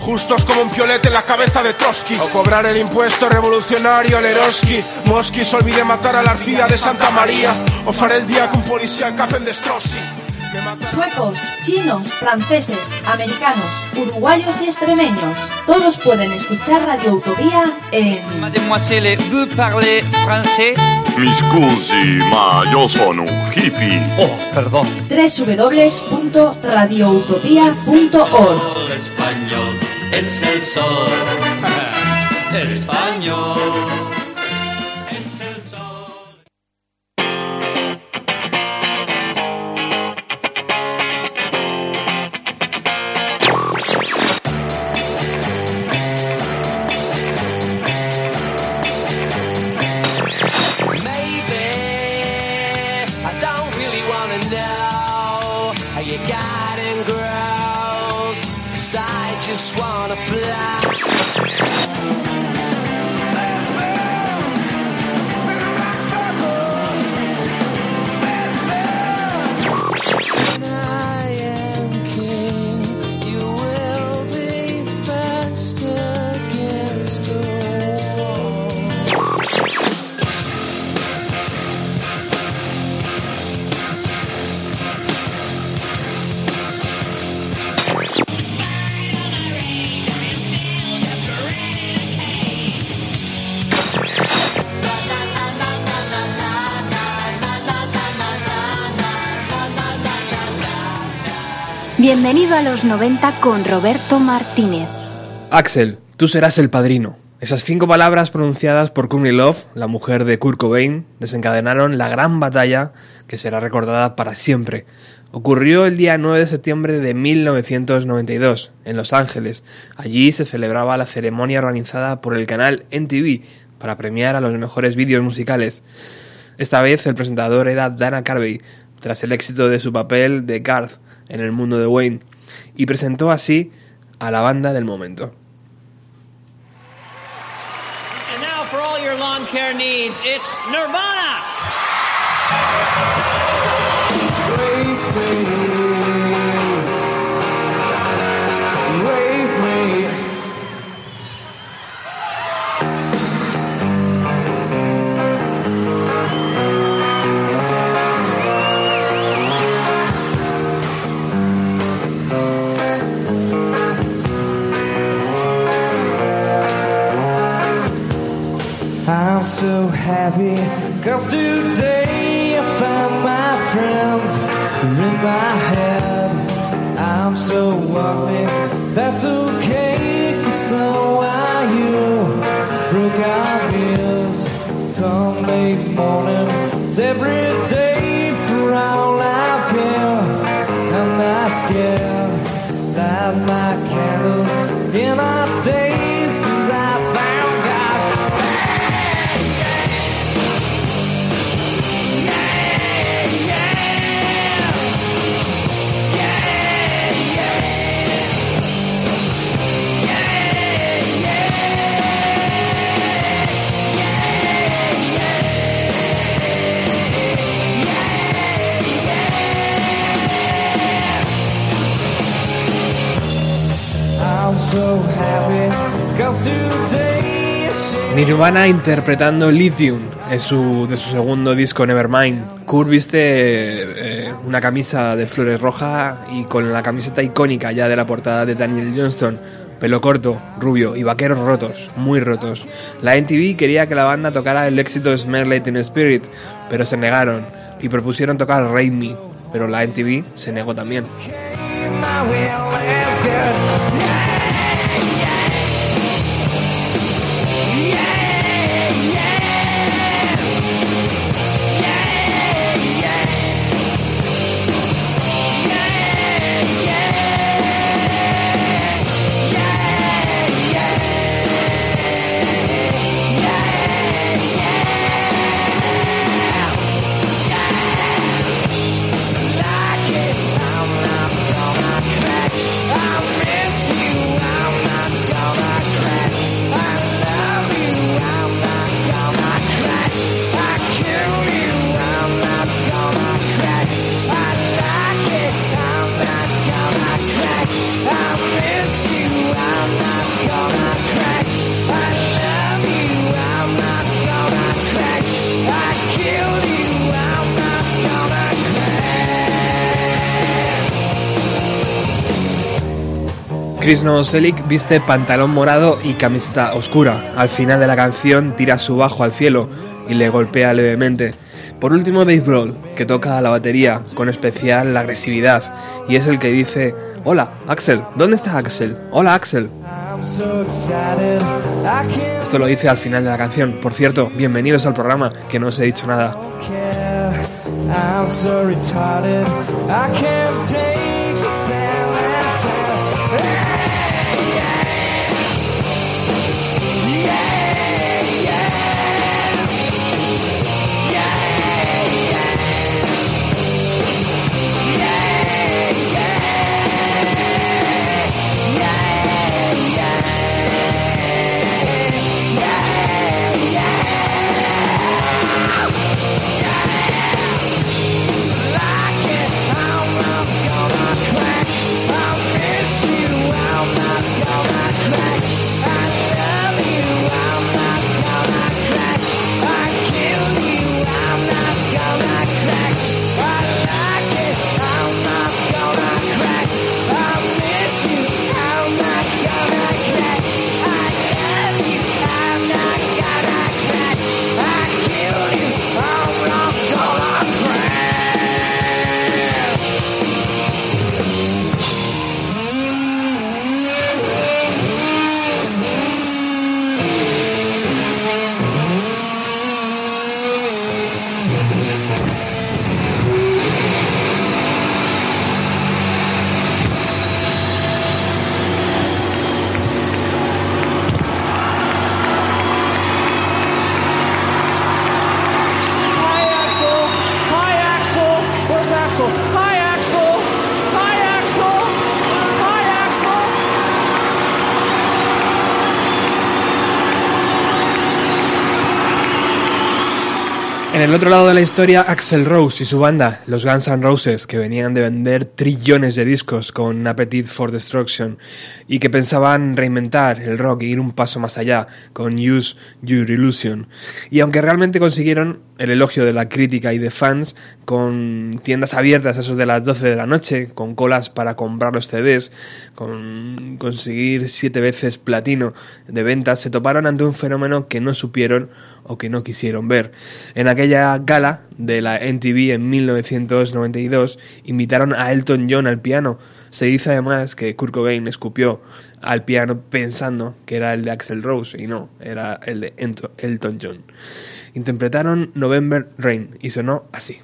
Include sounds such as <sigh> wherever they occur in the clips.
justos como un piolete en la cabeza de Trotsky. O cobrar el impuesto revolucionario al Eroski. Mosquis olvide matar a la arpida de Santa María. O faré el día con policía capen de Strossi. Suecos, chinos, franceses, americanos, uruguayos y extremeños. Todos pueden escuchar Radio Utopía en Mademoiselle, vous parlez français Mi scusi, ma io sono un hippie. Oh, perdón. www.radioutopía.org. Español es el sol. Español A los 90 con Roberto Martínez. Axel, tú serás el padrino. Esas cinco palabras pronunciadas por Courtney Love, la mujer de Kurt Cobain, desencadenaron la gran batalla que será recordada para siempre. Ocurrió el día 9 de septiembre de 1992, en Los Ángeles. Allí se celebraba la ceremonia organizada por el canal NTV para premiar a los mejores vídeos musicales. Esta vez el presentador era Dana Carvey, tras el éxito de su papel de Garth en el mundo de Wayne, y presentó así a la banda del momento. And now for all your lawn care needs, it's Nirvana. I'm so happy cause today I found my friends in my head. I'm so wealthy, that's okay, cause so are you. Broke our ears Sunday mornings every day for all I care. I'm not scared, light my candles in our days, Nirvana interpretando Lithium es su, de su segundo disco Nevermind. Kurt viste eh, una camisa de flores roja y con la camiseta icónica ya de la portada de Daniel Johnston. Pelo corto, rubio y vaqueros rotos, muy rotos. La NTV quería que la banda tocara el éxito Smell Like Teen Spirit, pero se negaron y propusieron tocar Rain Me, pero la NTV se negó también. Chris Novoselic viste pantalón morado y camiseta oscura. Al final de la canción tira su bajo al cielo y le golpea levemente. Por último, Dave Grohl, que toca la batería con especial agresividad y es el que dice: Hola, Axel, ¿dónde está Axel? Hola, Axel. Esto lo dice al final de la canción. Por cierto, bienvenidos al programa, que no os he dicho nada. El otro lado de la historia, Axel Rose y su banda, los Guns N' Roses, que venían de vender trillones de discos con Appetite for Destruction y que pensaban reinventar el rock e ir un paso más allá con Use Your Illusion. Y aunque realmente consiguieron el elogio de la crítica y de fans, con tiendas abiertas a esos de las 12 de la noche, con colas para comprar los CDs, con conseguir siete veces platino de ventas, se toparon ante un fenómeno que no supieron o que no quisieron ver. En aquella gala de la NTV en 1992 invitaron a Elton John al piano. Se dice además que Kurt Cobain escupió al piano pensando que era el de Axel Rose y no, era el de Elton John. Interpretaron November Rain y sonó así.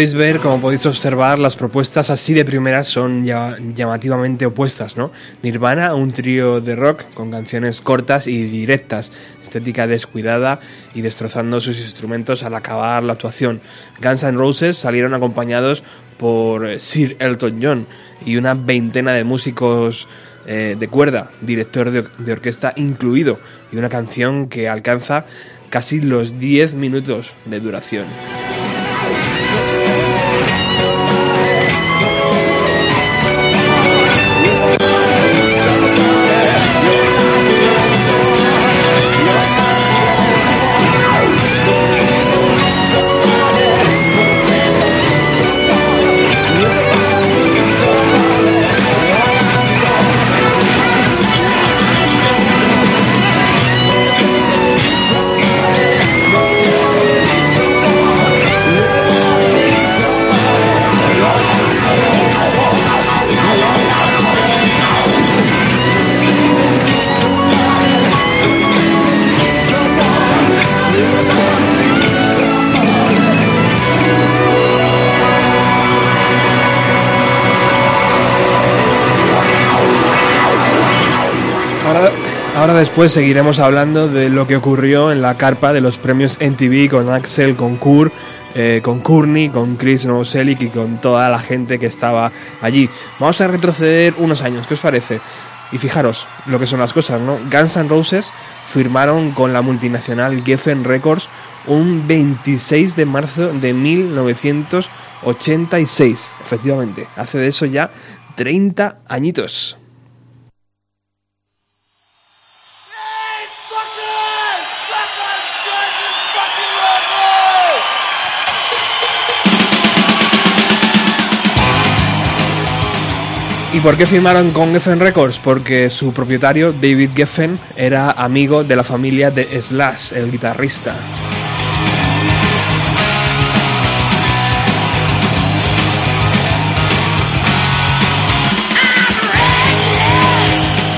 Podéis ver, como podéis observar, las propuestas así de primeras son ya llamativamente opuestas, ¿no? Nirvana, un trío de rock con canciones cortas y directas, estética descuidada y destrozando sus instrumentos al acabar la actuación. Guns N' Roses salieron acompañados por Sir Elton John y una veintena de músicos eh, de cuerda, director de, de orquesta incluido, y una canción que alcanza casi los 10 minutos de duración. Después seguiremos hablando de lo que ocurrió en la carpa de los premios NTV con Axel, con Kur, eh, con Courtney, con Chris Novoselic y con toda la gente que estaba allí. Vamos a retroceder unos años, ¿qué os parece? Y fijaros lo que son las cosas, ¿no? Guns N' Roses firmaron con la multinacional Geffen Records un 26 de marzo de 1986. Efectivamente, hace de eso ya 30 añitos. ¿Y por qué firmaron con Geffen Records? Porque su propietario, David Geffen, era amigo de la familia de Slash, el guitarrista.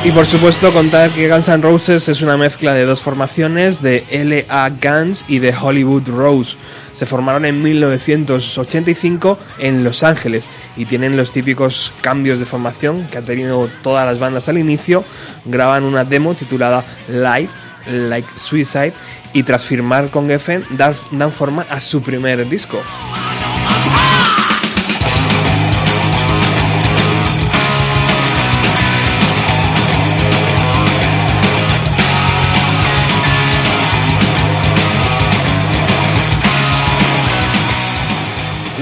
Y por supuesto contar que Guns N' Roses es una mezcla de dos formaciones, de LA Guns y de Hollywood Rose. Se formaron en 1985 en Los Ángeles y tienen los típicos cambios de formación que han tenido todas las bandas al inicio. Graban una demo titulada Live, Like Suicide, y tras firmar con Geffen dan, dan forma a su primer disco.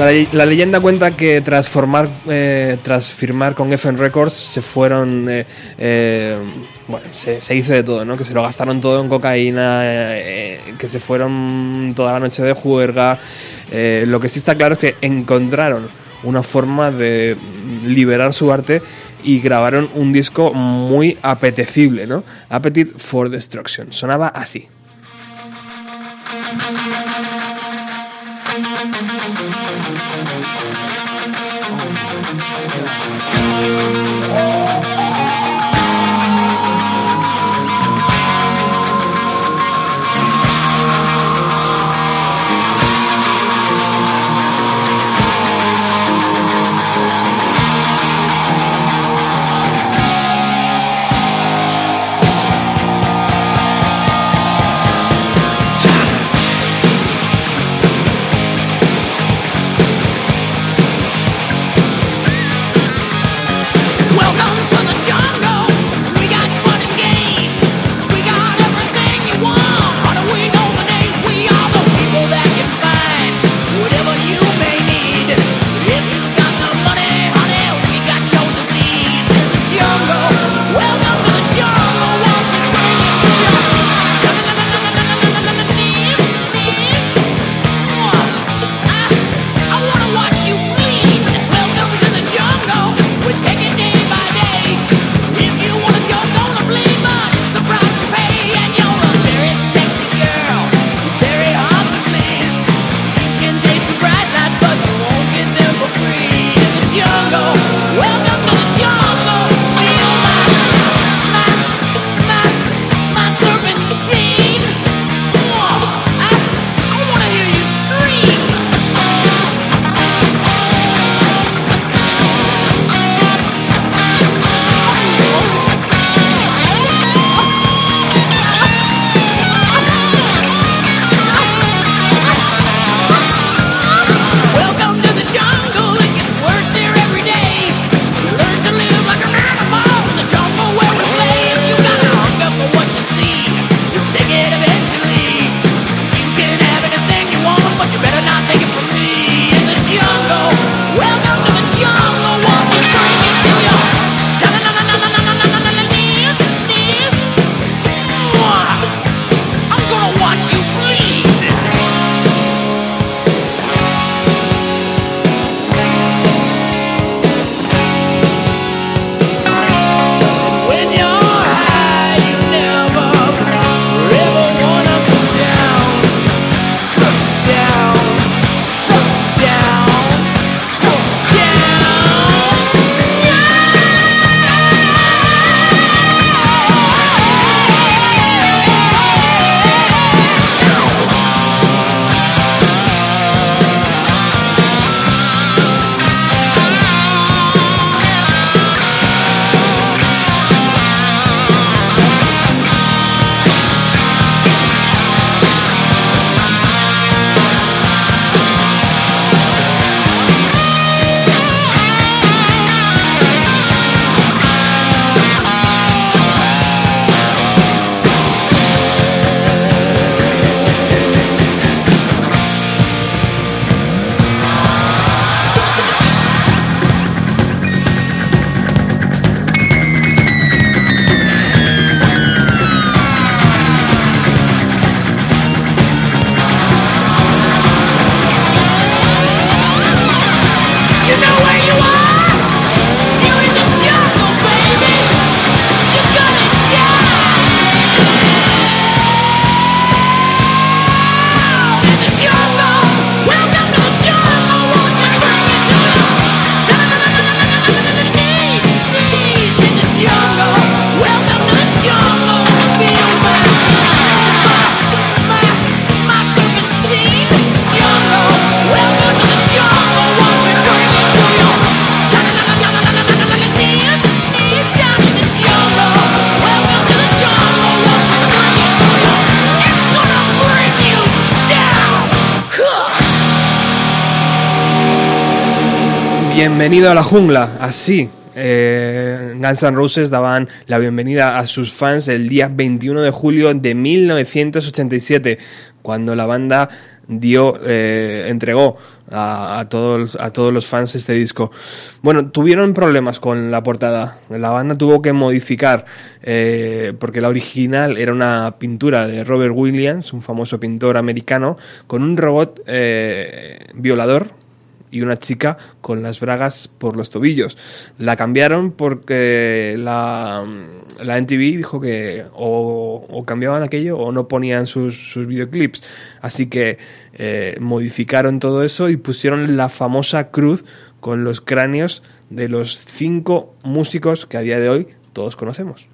La, leyenda cuenta que tras, formar, eh, tras firmar con Geffen Records se fueron, eh, eh, bueno, se, se, hizo de todo, ¿no? Que se lo gastaron todo en cocaína, eh, que se fueron toda la noche de juerga. lo que sí está claro es que encontraron una forma de liberar su arte y grabaron un disco muy apetecible, ¿no? Appetite for Destruction. Sonaba así. Yeah. Bienvenido a la jungla, así. Eh, Guns N' Roses daban la bienvenida a sus fans el día 21 de julio de 1987, cuando la banda dio, eh, entregó a, todos, a todos los fans este disco. Bueno, tuvieron problemas con la portada. La banda tuvo que modificar, eh, porque la original era una pintura de Robert Williams, un famoso pintor americano, con un robot eh, violador y una chica con las bragas por los tobillos. La cambiaron porque la, la NTV dijo que o, cambiaban aquello o no ponían sus, sus videoclips. Así que eh, modificaron todo eso y pusieron la famosa cruz con los cráneos de los cinco músicos que a día de hoy todos conocemos.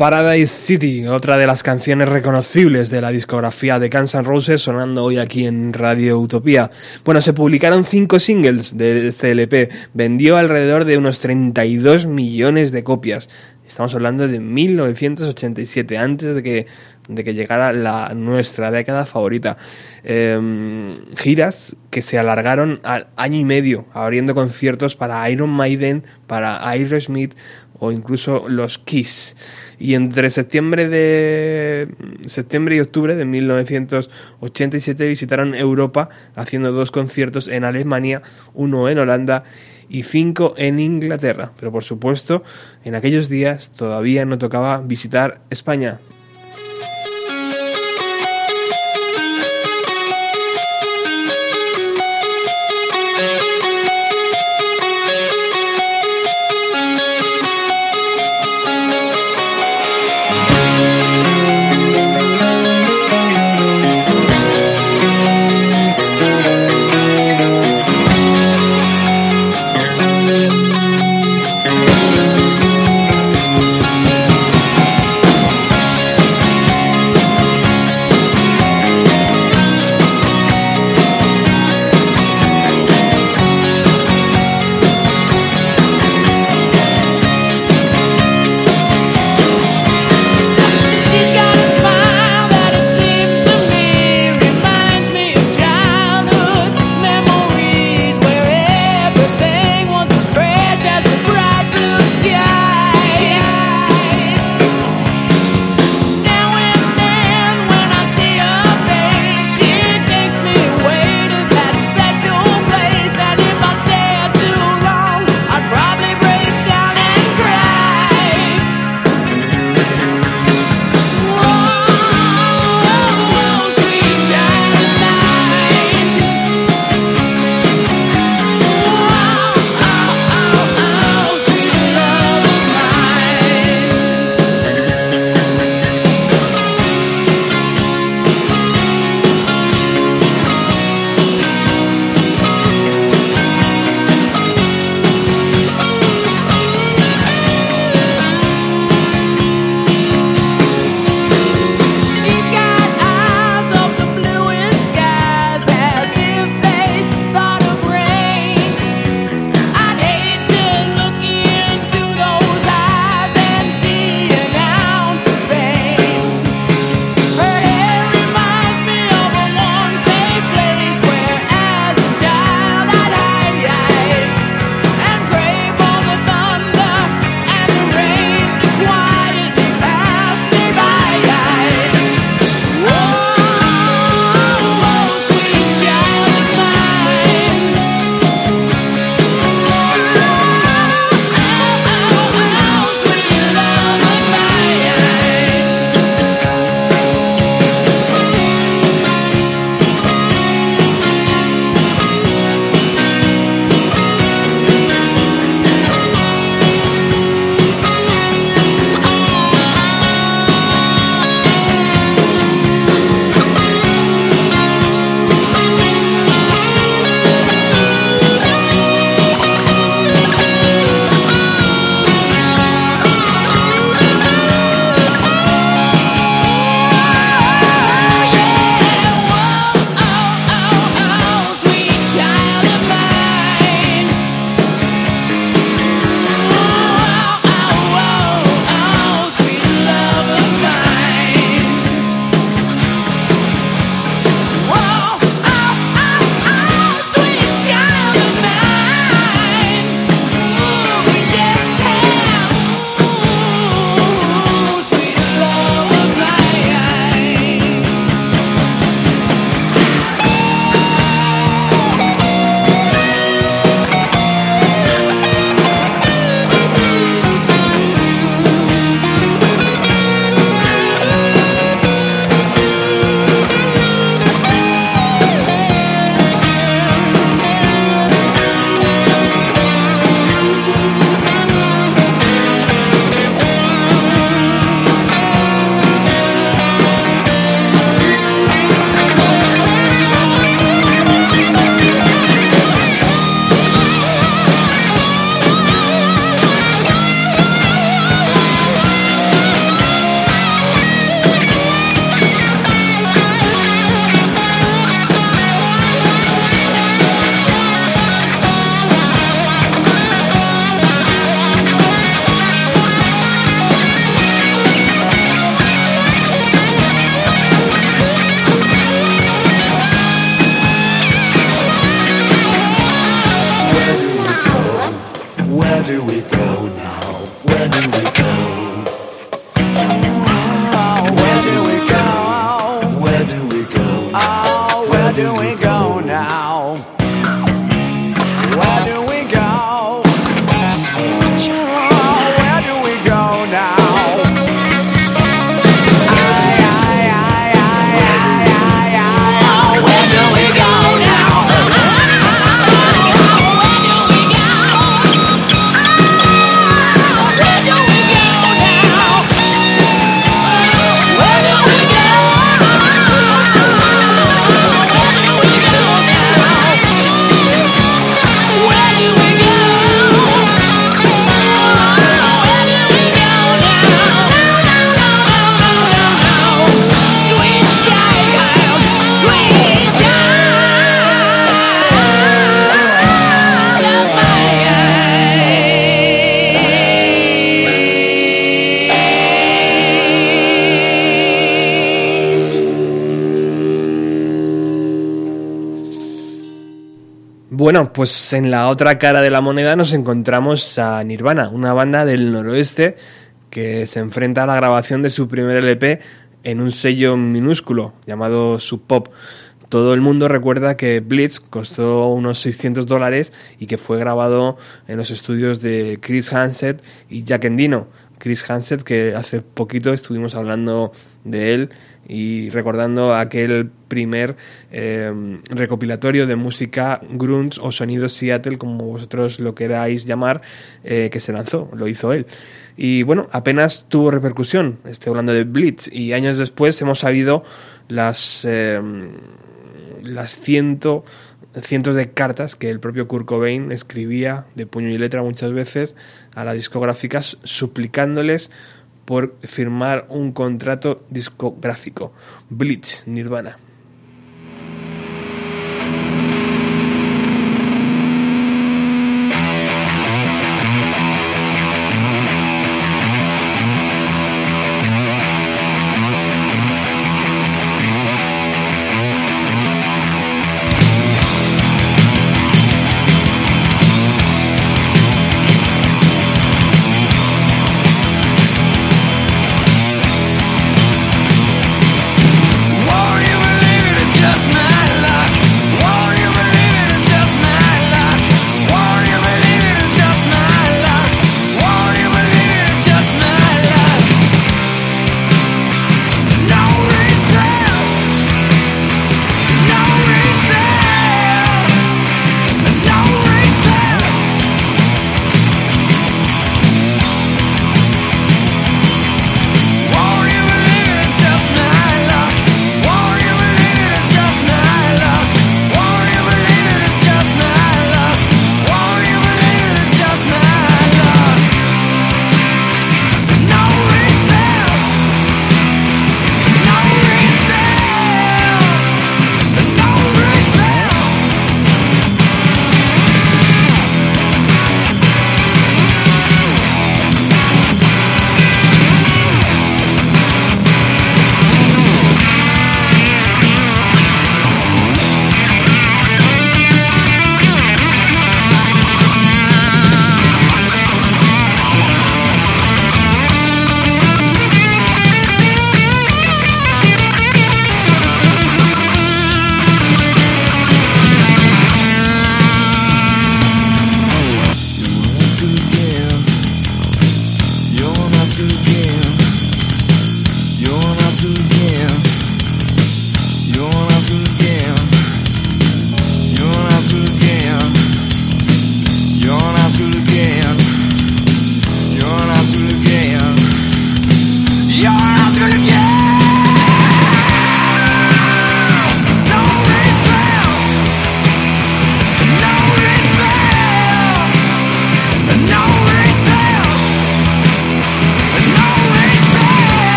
Paradise City, otra de las canciones reconocibles de la discografía de Guns N' sonando hoy aquí en Radio Utopía. Bueno, se publicaron cinco singles de este LP, vendió alrededor de unos 32 millones de copias. Estamos hablando de 1987, antes de que, de que llegara la nuestra década favorita. Eh, giras que se alargaron al año y medio, abriendo conciertos para Iron Maiden, para Aerosmith o incluso los Kiss y entre septiembre de septiembre y octubre de 1987 visitaron Europa haciendo dos conciertos en Alemania, uno en Holanda y cinco en Inglaterra. Pero por supuesto, en aquellos días todavía no tocaba visitar España. Bueno, pues en la otra cara de la moneda nos encontramos a Nirvana, una banda del noroeste que se enfrenta a la grabación de su primer LP en un sello minúsculo llamado Sub Pop. Todo el mundo recuerda que Blitz costó unos 600 dólares y que fue grabado en los estudios de Chris Hanset y Jack Endino. Chris Hanset, que hace poquito estuvimos hablando de él y recordando aquel primer eh, recopilatorio de música grunge o sonido Seattle, como vosotros lo queráis llamar, eh, que se lanzó, lo hizo él. Y bueno, apenas tuvo repercusión, estoy hablando de Blitz, y años después hemos sabido las, eh, las ciento, cientos de cartas que el propio Kurt Cobain escribía de puño y letra muchas veces a las discográficas suplicándoles por firmar un contrato discográfico. Blitz, Nirvana.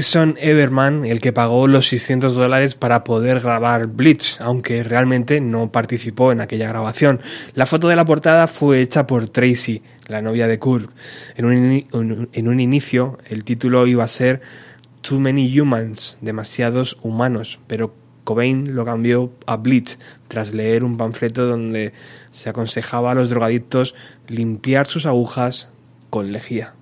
Jason Everman el que pagó los 600 dólares para poder grabar Blitz, aunque realmente no participó en aquella grabación. La foto de la portada fue hecha por Tracy, la novia de Kurt. En un, en un inicio el título iba a ser Too Many Humans, demasiados humanos, pero Cobain lo cambió a Blitz tras leer un panfleto donde se aconsejaba a los drogadictos limpiar sus agujas con lejía.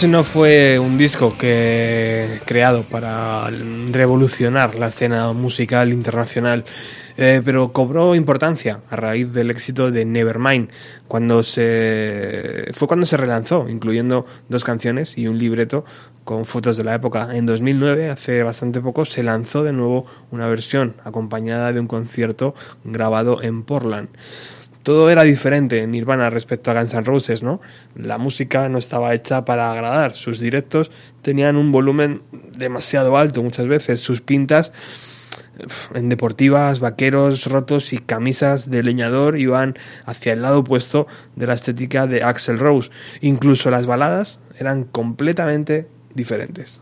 No fue un disco que creado para revolucionar la escena musical internacional, eh, pero cobró importancia a raíz del éxito de Nevermind, cuando se fue cuando se relanzó, incluyendo dos canciones y un libreto con fotos de la época. En 2009, hace bastante poco, se lanzó de nuevo una versión acompañada de un concierto grabado en Portland todo era diferente en Nirvana respecto a Guns N' Roses, ¿no? La música no estaba hecha para agradar, sus directos tenían un volumen demasiado alto muchas veces, sus pintas en deportivas, vaqueros rotos y camisas de leñador iban hacia el lado opuesto de la estética de Axel Rose. Incluso las baladas eran completamente diferentes.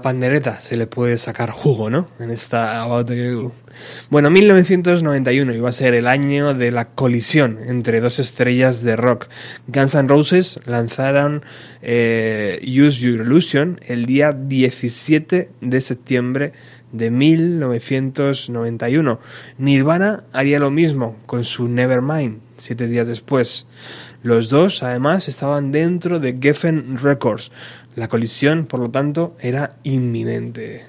Pandereta se le puede sacar jugo, ¿no? En esta About. Bueno, 1991 iba a ser el año de la colisión entre dos estrellas de rock. Guns N' Roses lanzaron eh, Use Your Illusion el día 17 de septiembre de 1991. Nirvana haría lo mismo con su Nevermind siete días después. Los dos, además, estaban dentro de Geffen Records. La colisión, por lo tanto, era inminente.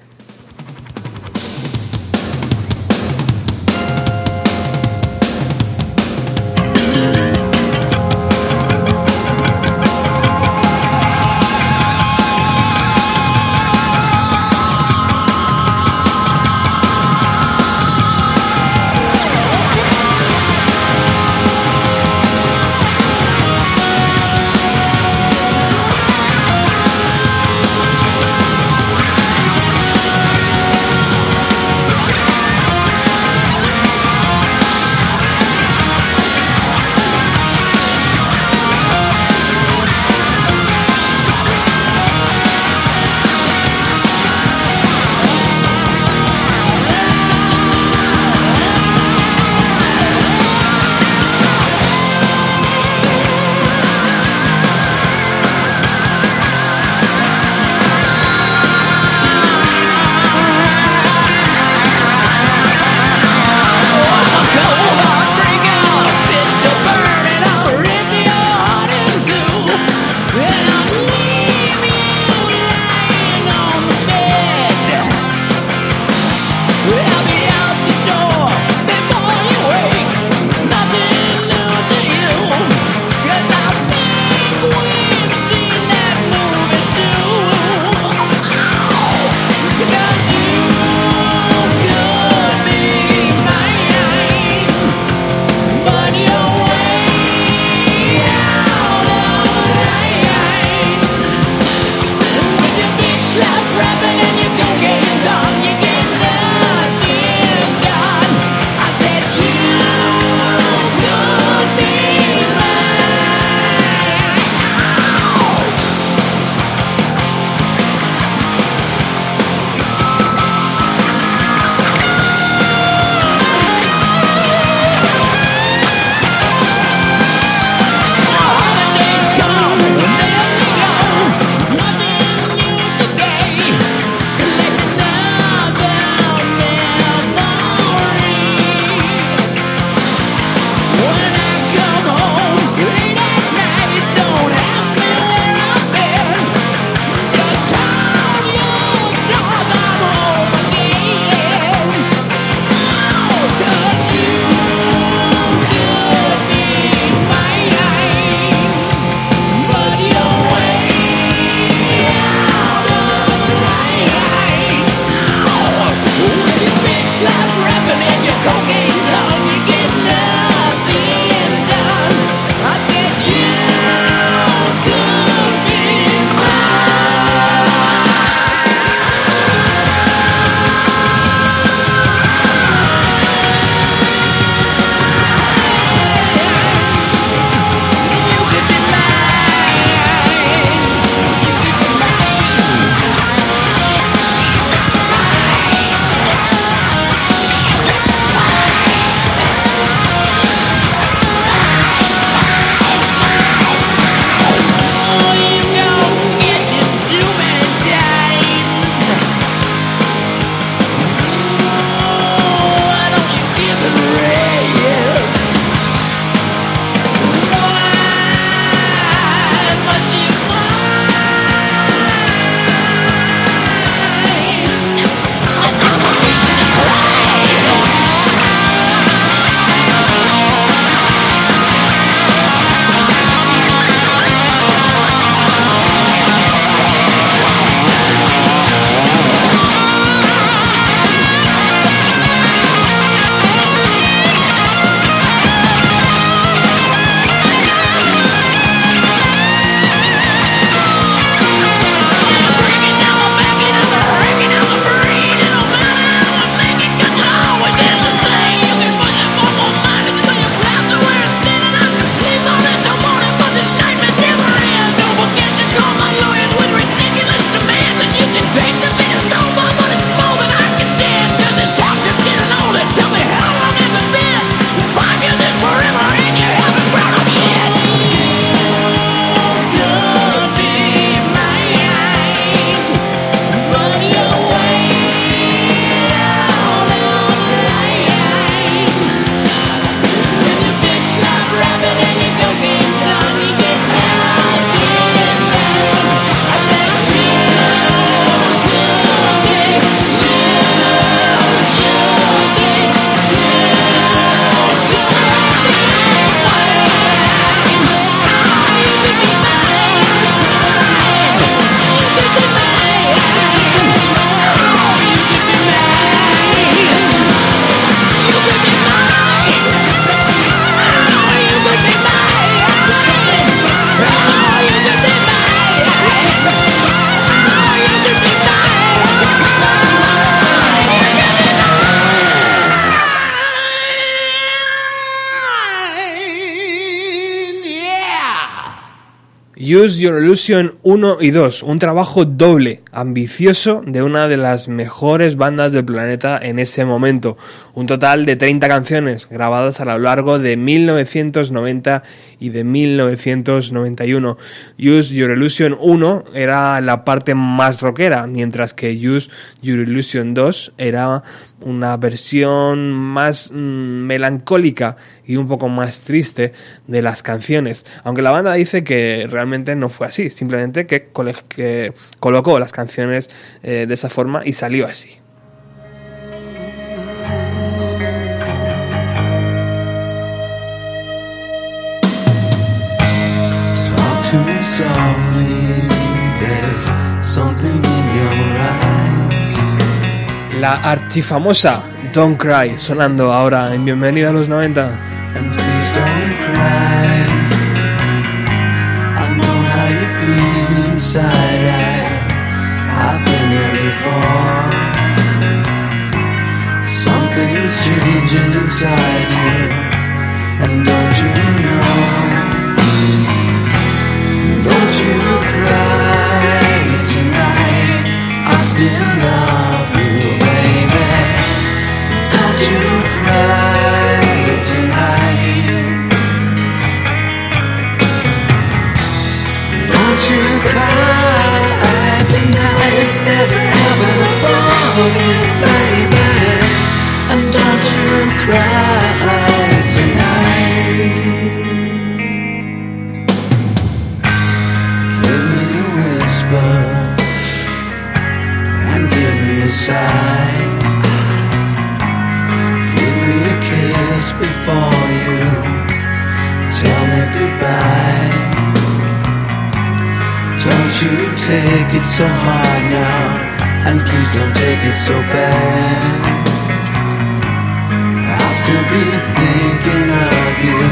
Use Your Illusion 1 y 2, un trabajo doble, ambicioso de una de las mejores bandas del planeta en ese momento. Un total de 30 canciones grabadas a lo largo de 1990 y de 1991. Use Your Illusion 1 era la parte más rockera, mientras que Use Your Illusion 2 era una versión más mm, melancólica y un poco más triste de las canciones. Aunque la banda dice que realmente no fue así, simplemente que, que colocó las canciones eh, de esa forma y salió así. La archifamosa Don't Cry sonando ahora en Bienvenida a los 90. Inside. I, I've been there before. Something's changing inside you. Don't you take it so hard now, and please don't take it so bad. I'll still be thinking of you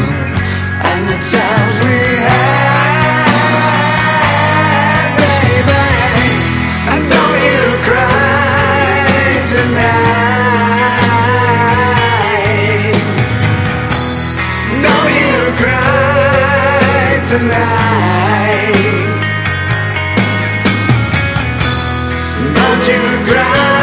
and the times we had, baby. And don't you cry tonight. Don't you cry tonight. Don't you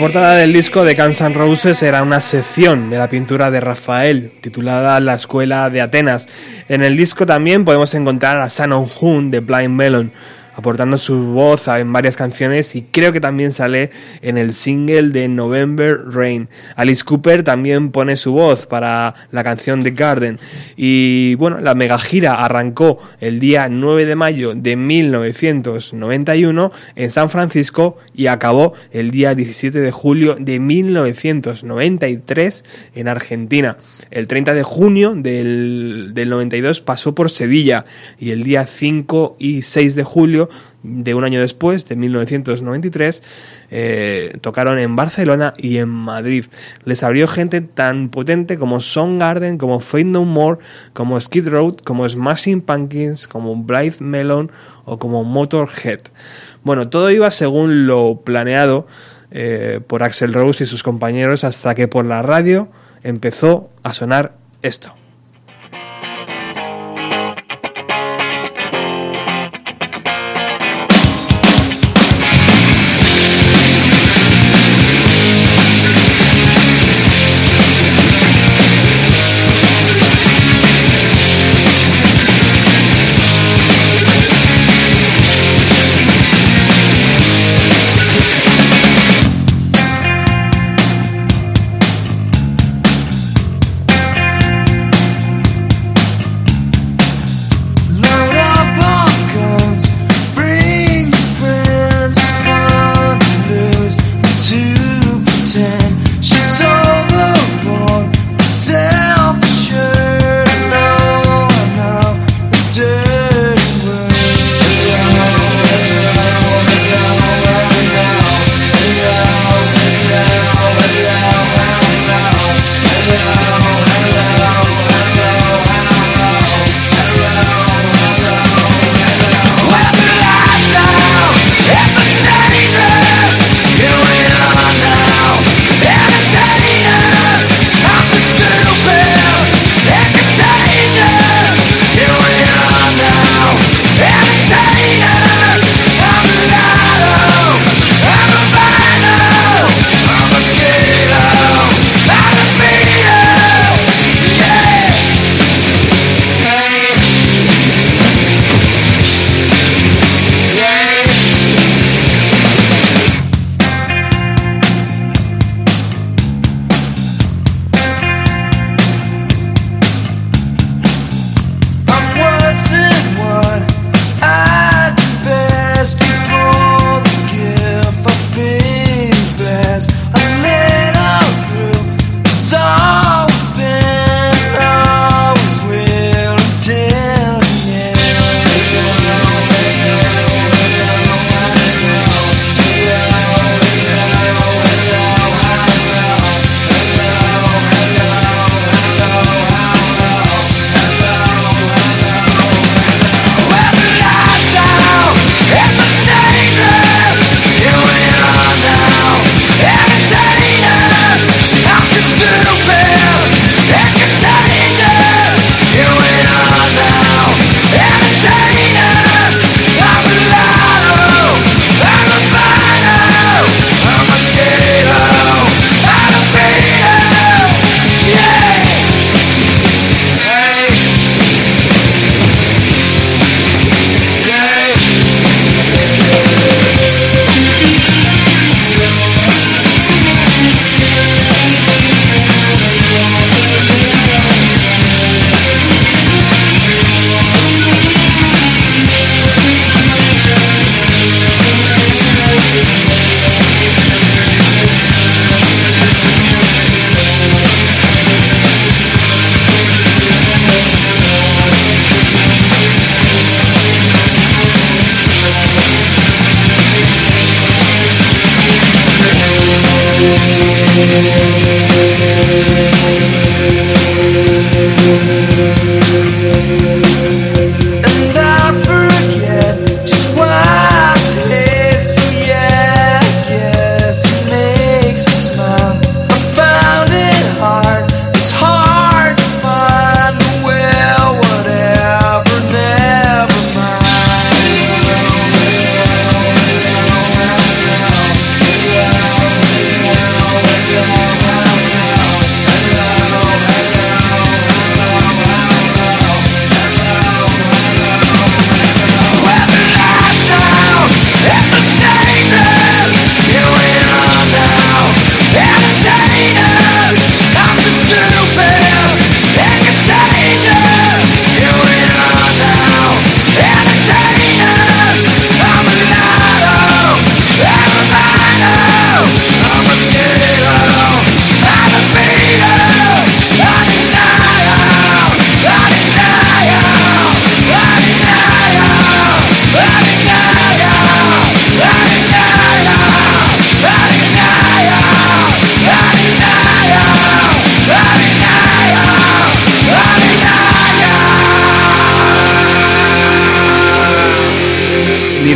portada del disco de Guns N' Roses era una sección de la pintura de Rafael, titulada La Escuela de Atenas. En el disco también podemos encontrar a Shannon Hoon de Blind Melon, aportando su voz en varias canciones y creo que también sale en el single de November Rain. Alice Cooper también pone su voz para la canción The Garden y bueno, la mega gira arrancó el día 9 de mayo de 1991 en San Francisco y acabó el día 17 de julio de 1993 en Argentina. El 30 de junio del, del 92 pasó por Sevilla y el día 5 y 6 de julio de un año después, de 1993, eh, tocaron en Barcelona y en Madrid. Les abrió gente tan potente como Soundgarden, como Fate No More, como Skid Row, como Smashing Pumpkins, como Blythe Melon o como Motorhead. Bueno, todo iba según lo planeado eh, por Axel Rose y sus compañeros hasta que por la radio empezó a sonar esto.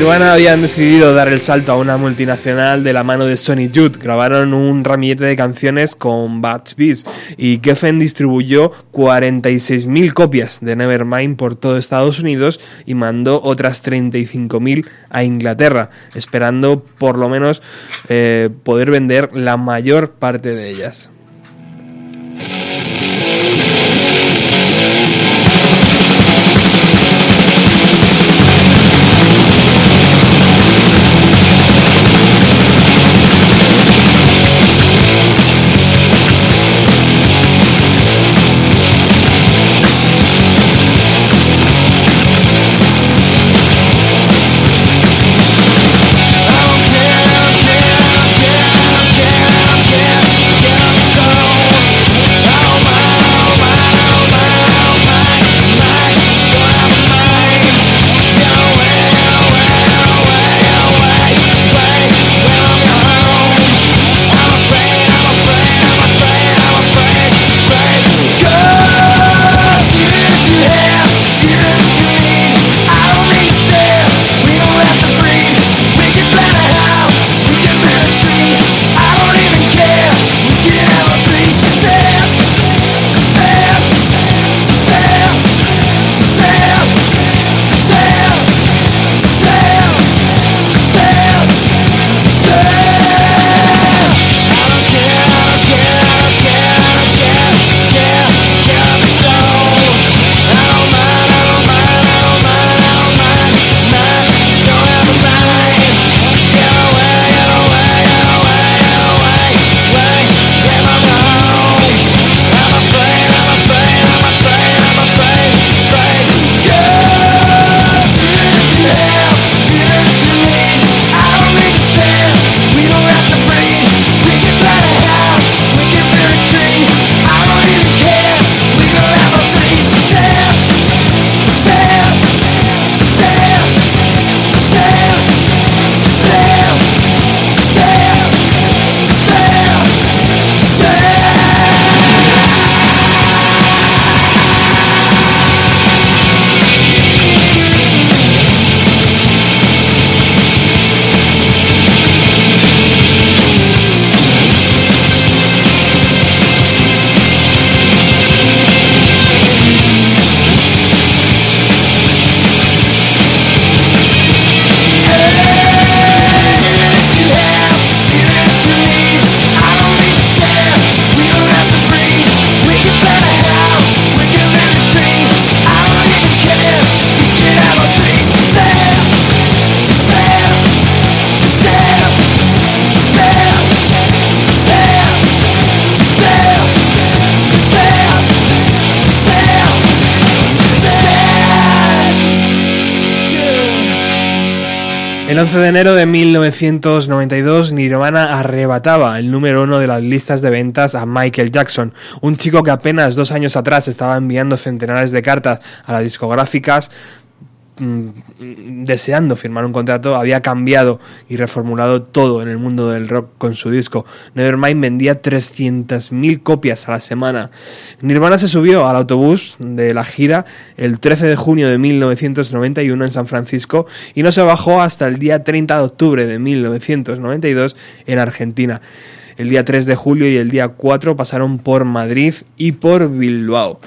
Habían decidido dar el salto a una multinacional de la mano de Sony Youth. Grabaron un ramillete de canciones con Bats Beats y Geffen distribuyó 46.000 copias de Nevermind por todo Estados Unidos y mandó otras 35.000 a Inglaterra, esperando por lo menos eh, poder vender la mayor parte de ellas. El 11 de enero de 1992, Nirvana arrebataba el número uno de las listas de ventas a Michael Jackson, un chico que apenas dos años atrás estaba enviando centenares de cartas a las discográficas deseando firmar un contrato, había cambiado y reformulado todo en el mundo del rock con su disco. Nevermind vendía 300.000 copias a la semana. Nirvana se subió al autobús de la gira el 13 de junio de 1991 en San Francisco y no se bajó hasta el día 30 de octubre de 1992 en Argentina. El día 3 de julio y el día 4 pasaron por Madrid y por Bilbao.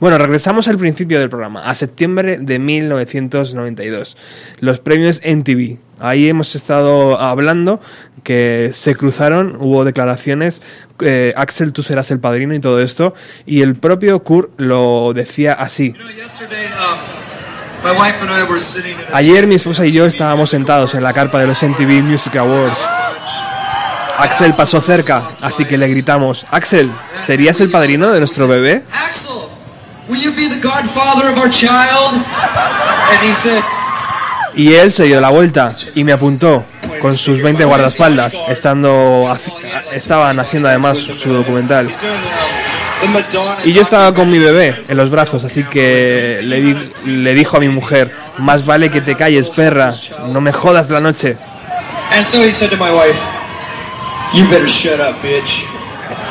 Bueno, regresamos al principio del programa, a septiembre de 1992. Los premios NTV. Ahí hemos estado hablando que se cruzaron, hubo declaraciones, eh, Axel, tú serás el padrino y todo esto, y el propio Kurt lo decía así. Ayer mi esposa y yo estábamos sentados en la carpa de los MTV Music Awards. Axel pasó cerca, así que le gritamos, Axel, ¿serías el padrino de nuestro bebé? Axel, will you be the godfather of our child? And he said, Y él se dio la vuelta y me apuntó con sus 20 guardaespaldas, estando, estaban haciendo además su documental. Y yo estaba con mi bebé en los brazos, así que le, di- le dijo a mi mujer, más vale que te calles, perra, no me jodas la noche. And so he said to my wife, You better shut up, bitch.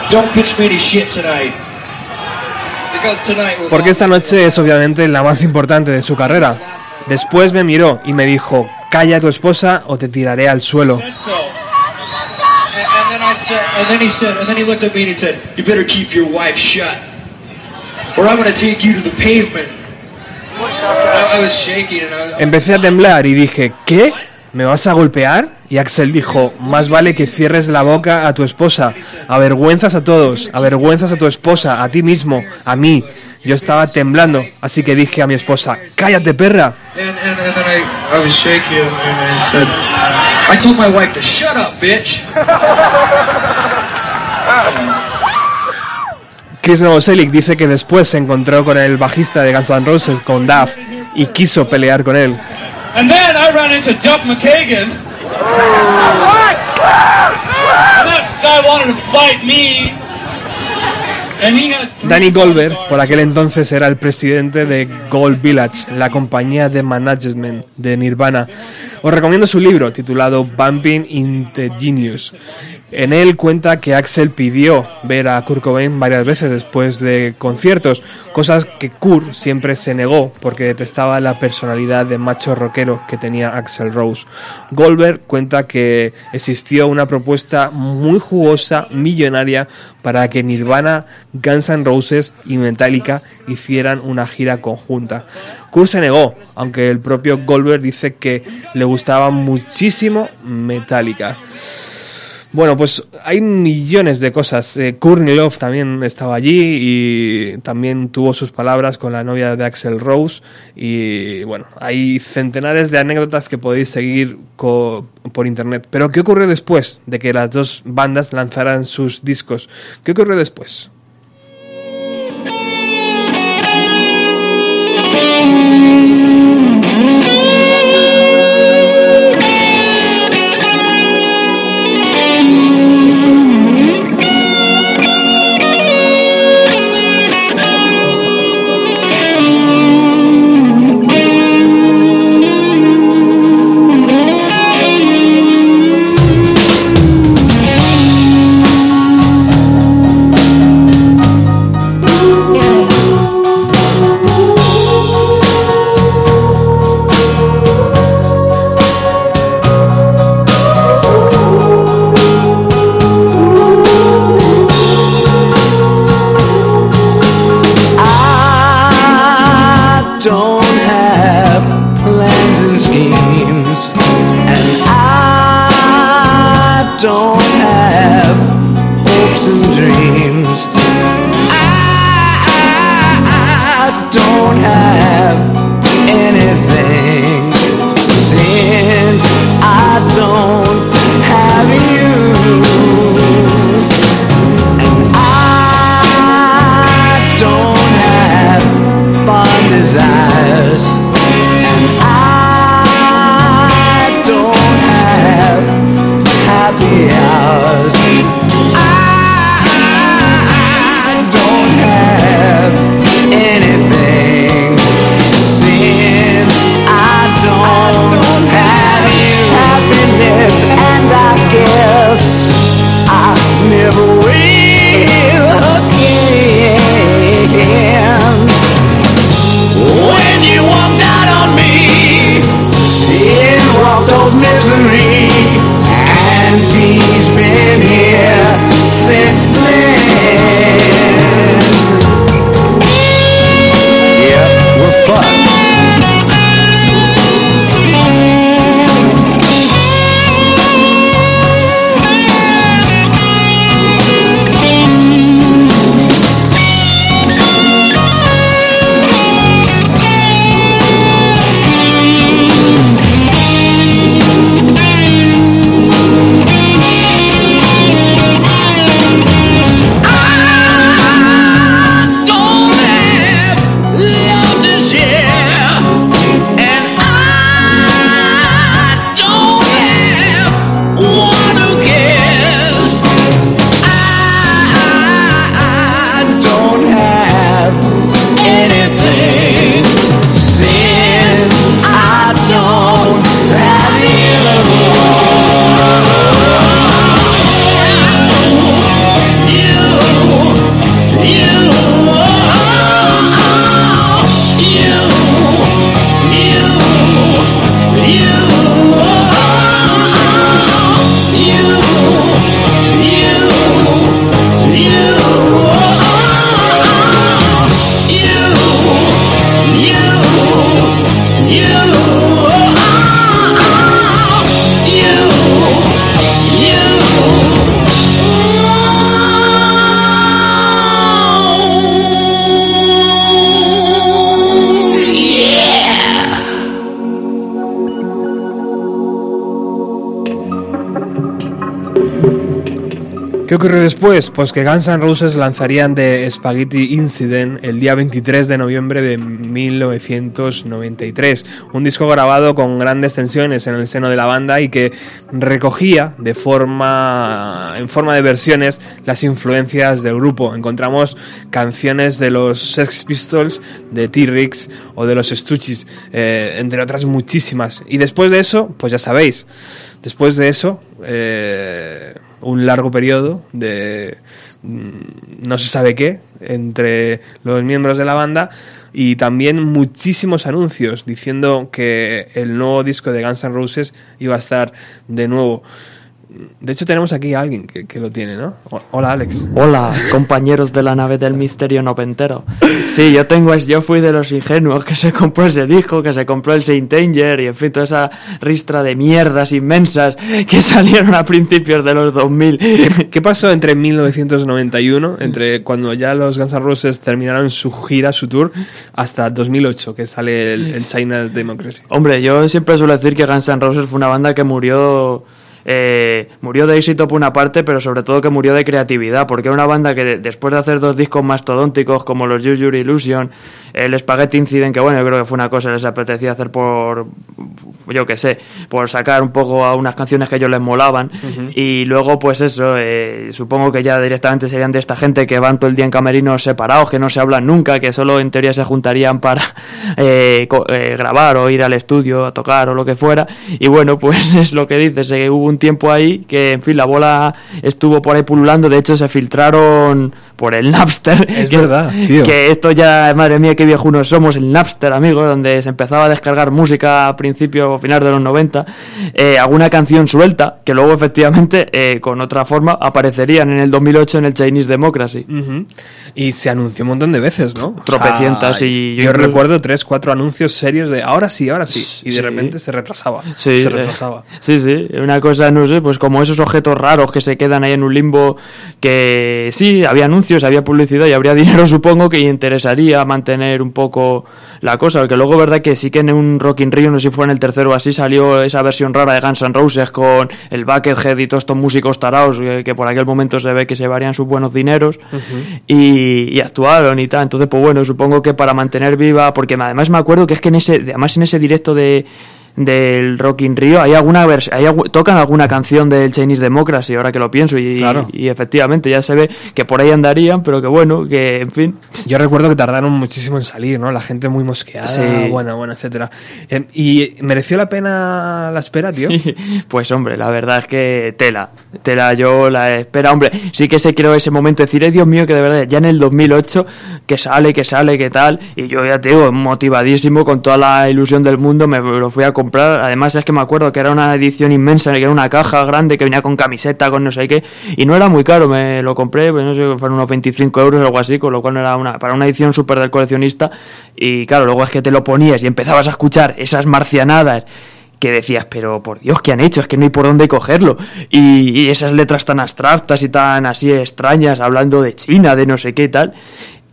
Don't pitch me any shit tonight. Because tonight was Porque esta noche es obviamente la más importante de su carrera. Después me miró y me dijo, calla a tu esposa o te tiraré al suelo. Empecé a temblar y dije, ¿qué? ¿Me vas a golpear? Y Axel dijo, más vale que cierres la boca a tu esposa. Avergüenzas a todos, avergüenzas a tu esposa, a ti mismo, a mí. Yo estaba temblando, así que dije a mi esposa, cállate perra. Chris Novoselic dice que después se encontró con el bajista de Guns N' Roses, con Duff, y quiso pelear con él. And then I ran into Duff McKagan. And that guy wanted to fight me. Danny Goldberg, por aquel entonces, era el presidente de Gold Village, la compañía de management de Nirvana. Os recomiendo su libro titulado Bumping into Genius. En él cuenta que Axel pidió ver a Kurt Cobain varias veces después de conciertos, cosas que Kurt siempre se negó porque detestaba la personalidad de macho rockero que tenía Axel Rose. Goldberg cuenta que existió una propuesta muy jugosa, millonaria, para que Nirvana, Guns N' Roses y Metallica hicieran una gira conjunta. Kurt se negó, aunque el propio Goldberg dice que le gustaba muchísimo Metallica. Bueno, pues hay millones de cosas. Eh, Love también estaba allí y también tuvo sus palabras con la novia de Axel Rose. Y bueno, hay centenares de anécdotas que podéis seguir por internet. Pero ¿qué ocurrió después de que las dos bandas lanzaran sus discos? ¿Qué ocurrió después? ¿Qué ocurrió después? Pues que Guns N' Roses lanzarían The Spaghetti Incident el día 23 de noviembre de 1993, un disco grabado con grandes tensiones en el seno de la banda y que recogía de forma en forma de versiones las influencias del grupo. Encontramos canciones de los Sex Pistols, de T-Rex o de los Stooges, eh, entre otras muchísimas. Y después de eso, pues ya sabéis, después de eso, eh, un largo periodo de mm, no se sabe qué entre los miembros de la banda y también muchísimos anuncios diciendo que el nuevo disco de Guns N' Roses iba a estar de nuevo. De hecho, tenemos aquí a alguien que, que lo tiene, ¿no? Hola, Alex. Hola, compañeros de la nave del misterio noventero. Sí, yo tengo, yo fui de los ingenuos que se compró ese disco, que se compró el Saint Danger y en fin, toda esa ristra de mierdas inmensas que salieron a principios de los 2000. ¿Qué, qué pasó entre 1991, entre cuando ya los Guns N' Roses terminaron su gira, su tour, hasta 2008, que sale el, el China's Democracy? Hombre, yo siempre suelo decir que Guns N' Roses fue una banda que murió eh, murió de éxito por una parte, pero sobre todo que murió de creatividad, porque era una banda que de- después de hacer dos discos mastodónticos como los Use Your Illusion, el Spaghetti Incident, que bueno, yo creo que fue una cosa que les apetecía hacer por, yo que sé, por sacar un poco a unas canciones que a ellos les molaban, y luego pues eso, eh, supongo que ya directamente serían de esta gente que van todo el día en camerinos separados, que no se hablan nunca, que solo en teoría se juntarían para <laughs> eh, eh, grabar o ir al estudio a tocar o lo que fuera, y bueno, pues <laughs> es lo que dices, eh, hubo un tiempo ahí que, en fin, la bola estuvo por ahí pululando, de hecho se filtraron por el Napster. <laughs> Es que- verdad, tío. Que esto ya, madre mía, qué viejunos somos, el Napster, amigo, donde se empezaba a descargar música a principios o finales de los 90, eh, alguna canción suelta, que luego efectivamente, eh, con otra forma, aparecerían en el 2008 en el Chinese Democracy. Ujú. Y se anunció un montón de veces, ¿no? O Tropecientas sea, y yo Yo, incluso- recuerdo tres, cuatro anuncios serios de ahora sí, ahora sí. Y de Sí. repente se retrasaba. Sí, se eh, retrasaba. <laughs> sí, sí, una cosa, no sé, pues como esos objetos raros que se quedan ahí en un limbo, que sí, había anuncios, había publicidad y habría <laughs> dinero, supongo, que interesaría mantener un poco la cosa, porque luego, verdad que sí que en un Rock in Rio, no sé si fue en el tercero o así, salió esa versión rara de Guns N' Roses con el Buckethead y todos estos músicos tarados, que, que por aquel momento se ve que se varían sus buenos dineros, y, y actuaron y tal. Entonces, pues bueno, supongo que para mantener viva, porque además me acuerdo que es que en ese, además en ese directo de del Rock in Rio hay alguna hay tocan alguna canción del Chinese Democracy ahora que lo pienso y, Claro. y efectivamente ya se ve que por ahí andarían pero que bueno que en fin Yo recuerdo que tardaron muchísimo en salir, ¿no? La gente muy mosqueada, Sí. bueno, bueno, etcétera. Eh, ¿Y mereció la pena la espera, tío? <laughs> pues hombre la verdad es que tela tela yo la espera hombre sí que se creó ese momento de decir "Ay, Dios mío que de verdad ya en el 2008 que sale que sale que tal y yo ya te digo motivadísimo con toda la ilusión del mundo me lo fui a comprar además es que me acuerdo que era una edición inmensa que era una caja grande que venía con camiseta con no sé qué y no era muy caro me lo compré pues no sé fueron unos 25 euros o algo así con lo cual no era una para una edición súper del coleccionista y claro luego es que te lo ponías y empezabas a escuchar esas marcianadas que decías, pero por Dios, ¿qué han hecho? Es que no hay por dónde cogerlo. Y, y esas letras tan abstractas y tan así extrañas, hablando de China, de no sé qué y tal.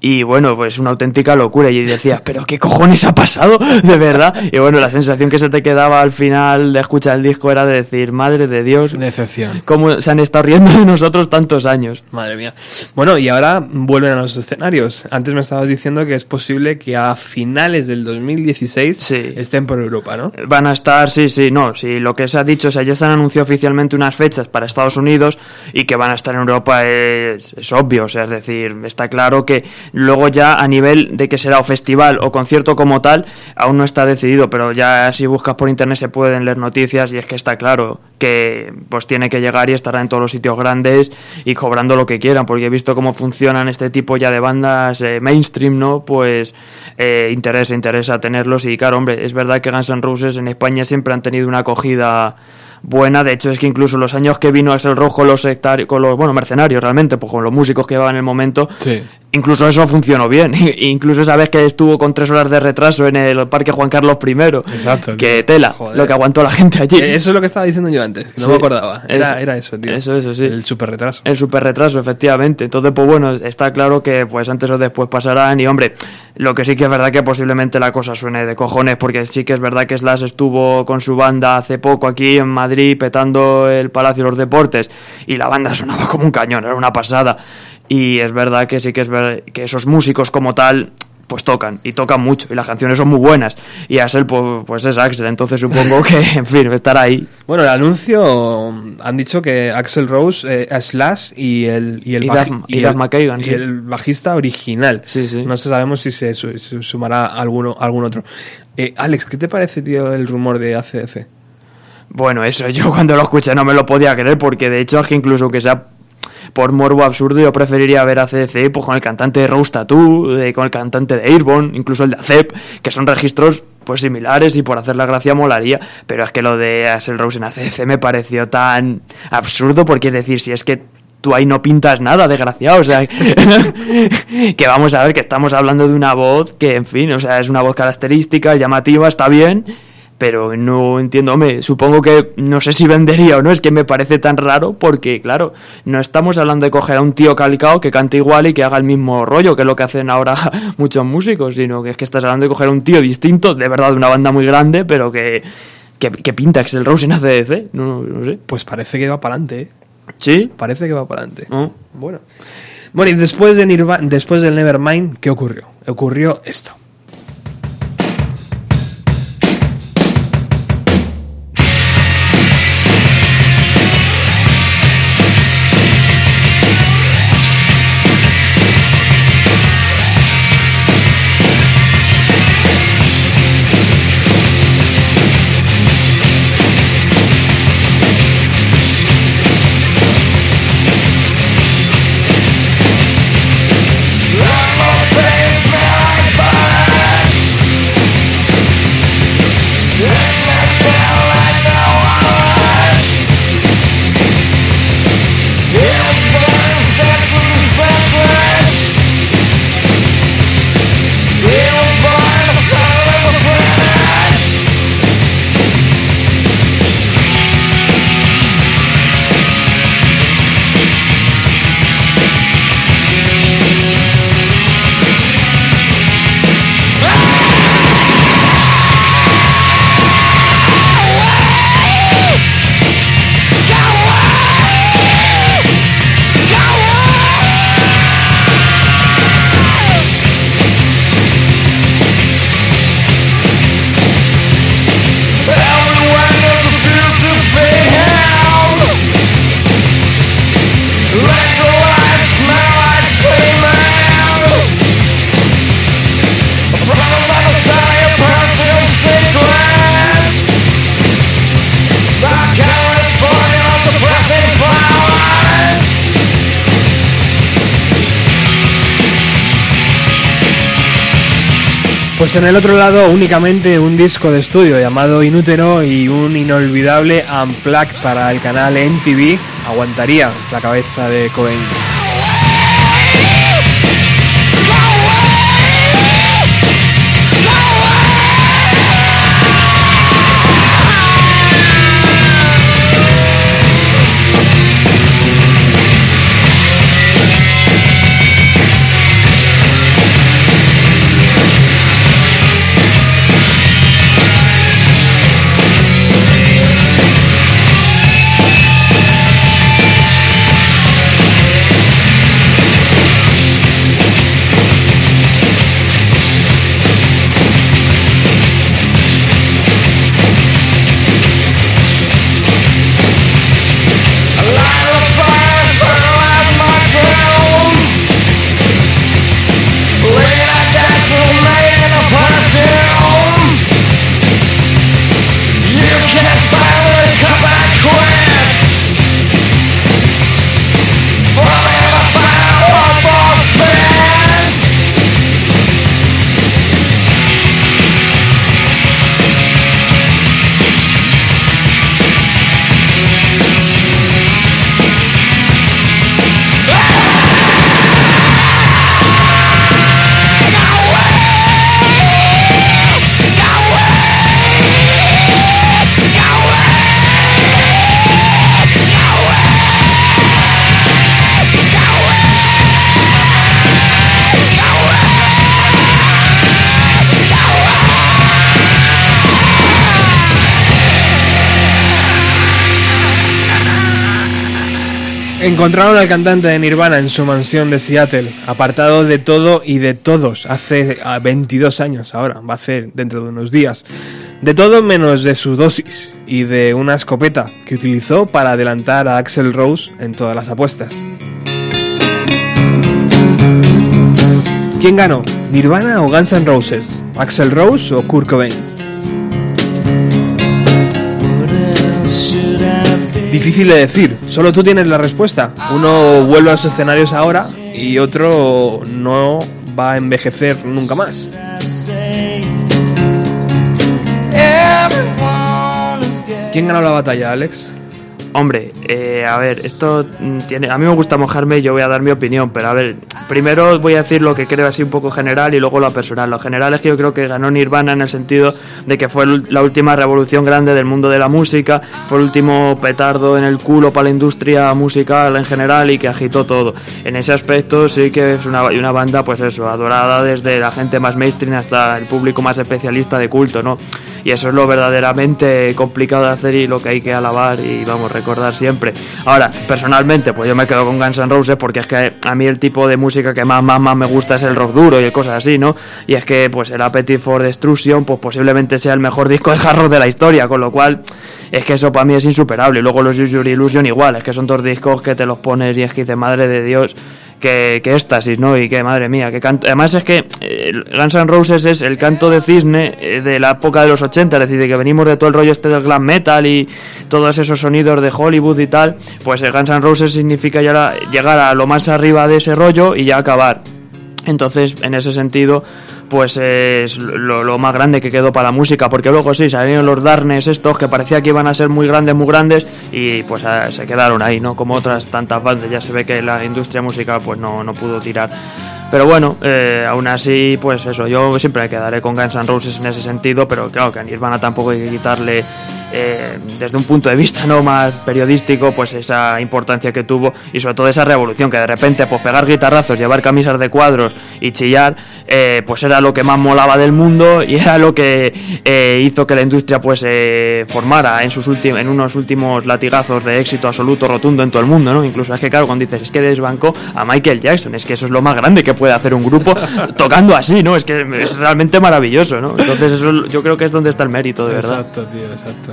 Y bueno, pues una auténtica locura. Y decías, <laughs> ¿pero qué cojones ha pasado? <laughs> De verdad. Y bueno, la sensación que se te quedaba al final de escuchar el disco era de decir, madre de Dios, Decepción. cómo se han estado riendo de nosotros tantos años. Madre mía. Bueno, y ahora vuelven a los escenarios. Antes me estabas diciendo que es posible que a finales del 2016 estén por Europa, ¿no? Van a estar, sí, sí, no, sí, lo que se ha dicho, o sea, ya se han anunciado oficialmente unas fechas para Estados Unidos y que van a estar en Europa es, es obvio, o sea, es decir, está claro que luego ya a nivel de que será o festival o concierto como tal, aún no está decidido, pero ya si buscas por internet se pueden leer noticias y es que está claro que pues tiene que llegar y estará en todos los sitios grandes y cobrando lo que quieran, porque he visto cómo funcionan este tipo ya de bandas eh, mainstream, ¿no? Pues eh, interesa, interesa tenerlos y claro, hombre, es verdad que Guns N' Roses en España siempre han tenido una acogida buena, de hecho es que incluso los años que vino Axel Rojo los sectarios, con los, bueno, mercenarios realmente, pues con los músicos que llevaban en el momento, Incluso eso funcionó bien. <laughs> Incluso esa vez que estuvo con tres horas de retraso en el Parque Juan Carlos I. Exacto. Que tío. tela, Joder. lo que aguantó la gente allí. Eh, Eso es lo que estaba diciendo yo antes, que no Sí. me acordaba. Era Eso. era eso, tío. Eso, eso, sí. El super retraso. El super retraso, efectivamente. Entonces, pues bueno, está claro que pues antes o después pasarán. Y hombre, lo que sí que es verdad que posiblemente la cosa suene de cojones, porque sí que es verdad que Slash estuvo con su banda hace poco aquí en Madrid petando el Palacio de los Deportes y la banda sonaba como un cañón, era una pasada. Y es verdad que sí que es ver que esos músicos como tal pues tocan y tocan mucho y las canciones son muy buenas y Axel pues, pues es Axel entonces supongo <laughs> que en fin estará ahí Bueno, el anuncio han dicho que Axel Rose, eh, Slash y el y el, Y el- McKagan, y sí. el bajista original. No sabemos si se, su- se sumará alguno algún otro. Eh, Alex, ¿qué te parece, tío, el rumor de ACDC? Bueno, eso yo cuando lo escuché no me lo podía creer porque de hecho es que incluso que sea por morbo absurdo yo preferiría ver a CDC pues, con el cantante de Rose Tattoo, de- con el cantante de Airborne, incluso el de ACEP, que son registros pues similares y por hacer la gracia molaría, pero es que lo de Axel Rose en ACDC me pareció tan absurdo porque es decir, si es que tú ahí no pintas nada, desgraciado, o sea, <laughs> que vamos a ver que estamos hablando de una voz que en fin, o sea, es una voz característica, llamativa, está bien, pero no entiendo, hombre, supongo que no sé si vendería o no, es que me parece tan raro porque, claro, no estamos hablando de coger a un tío calcao que cante igual y que haga el mismo rollo, que es lo que hacen ahora <laughs> muchos músicos, sino que es que estás hablando de coger a un tío distinto, de verdad, de una banda muy grande, pero que, que, que pinta Axel Rose en ACDC, no, no sé. Pues parece que va para adelante, ¿eh? ¿Sí? Parece que va para adelante. Oh. Bueno. Bueno, y después, de Nirva- después del Nevermind, ¿qué ocurrió? Ocurrió esto. Pues en el otro lado únicamente un disco de estudio llamado Inútero y un inolvidable Unplugged para el canal NTV aguantaría la cabeza de Cohen. Encontraron al cantante de Nirvana en su mansión de Seattle, apartado de todo y de todos, hace ah, 22 años ahora, va a ser dentro de unos días. De todo menos de su dosis y de una escopeta que utilizó para adelantar a Axel Rose en todas las apuestas. ¿Quién ganó? ¿Nirvana o Guns N' Roses? ¿Axel Rose o Kurt Cobain? Difícil de decir, solo tú tienes la respuesta. Uno vuelve a los escenarios ahora y otro no va a envejecer nunca más. ¿Quién ganó la batalla, Alex? Hombre, eh, a ver, esto tiene. A mí me gusta mojarme y yo voy a dar mi opinión, pero a ver, primero voy a decir lo que creo así un poco general y luego lo personal. Lo general es que yo creo que ganó Nirvana en el sentido de que fue la última revolución grande del mundo de la música, fue el último petardo en el culo para la industria musical en general y que agitó todo. En ese aspecto sí que es una, una banda, pues eso, adorada desde la gente más mainstream hasta el público más especialista de culto, ¿no? Y eso es lo verdaderamente complicado de hacer y lo que hay que alabar y vamos recordar siempre. Ahora, personalmente, pues yo me quedo con Guns N' Roses porque es que a mí el tipo de música que más, más, más me gusta es el rock duro y cosas así, ¿no? Y es que pues el Appetite for Destruction pues posiblemente sea el mejor <laughs> disco de hard de la historia, con lo cual es que eso para mí es insuperable. Y luego los Use Your Illusion igual, es que son dos discos que te los pones y es que dices, madre de Dios, que, que éxtasis, ¿no? Y que madre mía, que canto. Además es que eh, Guns N' Roses es el canto de cisne eh, de la época de los 80, es decir, de que venimos de todo el rollo este del glam metal y todos esos sonidos de Hollywood y tal, pues el Guns N' Roses significa ya llegar a lo más arriba de ese rollo y ya acabar. Entonces, en ese sentido, pues es lo, más grande que quedó para la música, porque luego sí, salieron los Darnes estos que parecía que iban a ser muy grandes, muy grandes, y pues ah, se quedaron ahí, ¿no? Como otras tantas bandas, ya se ve que la industria musical pues no, no pudo tirar. Pero bueno, eh, aún así, pues eso, yo siempre quedaré con Guns N' Roses en ese sentido, pero claro que a Nirvana tampoco hay que quitarle, eh, desde un punto de vista no más periodístico, pues esa importancia que tuvo y sobre todo esa revolución que de repente, pues pegar guitarrazos, llevar camisas de cuadros y chillar, eh, pues era lo que más molaba del mundo y era lo que eh, hizo que la industria pues se formara en sus en unos últimos latigazos de éxito absoluto rotundo en todo el mundo, ¿no? Incluso es que claro, cuando dices es que desbancó a Michael Jackson, es que eso es lo más grande que puede hacer un grupo <laughs> tocando así, ¿no? Es que es realmente maravilloso, ¿no? Entonces eso yo creo que es donde está el mérito, de verdad. Exacto, tío, exacto.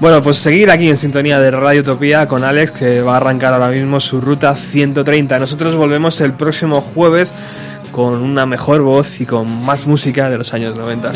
Bueno, pues seguir aquí en sintonía de Radio Utopía con Alex, que va a arrancar ahora mismo su ruta 130. Nosotros volvemos el próximo jueves con una mejor voz y con más música de los años 90.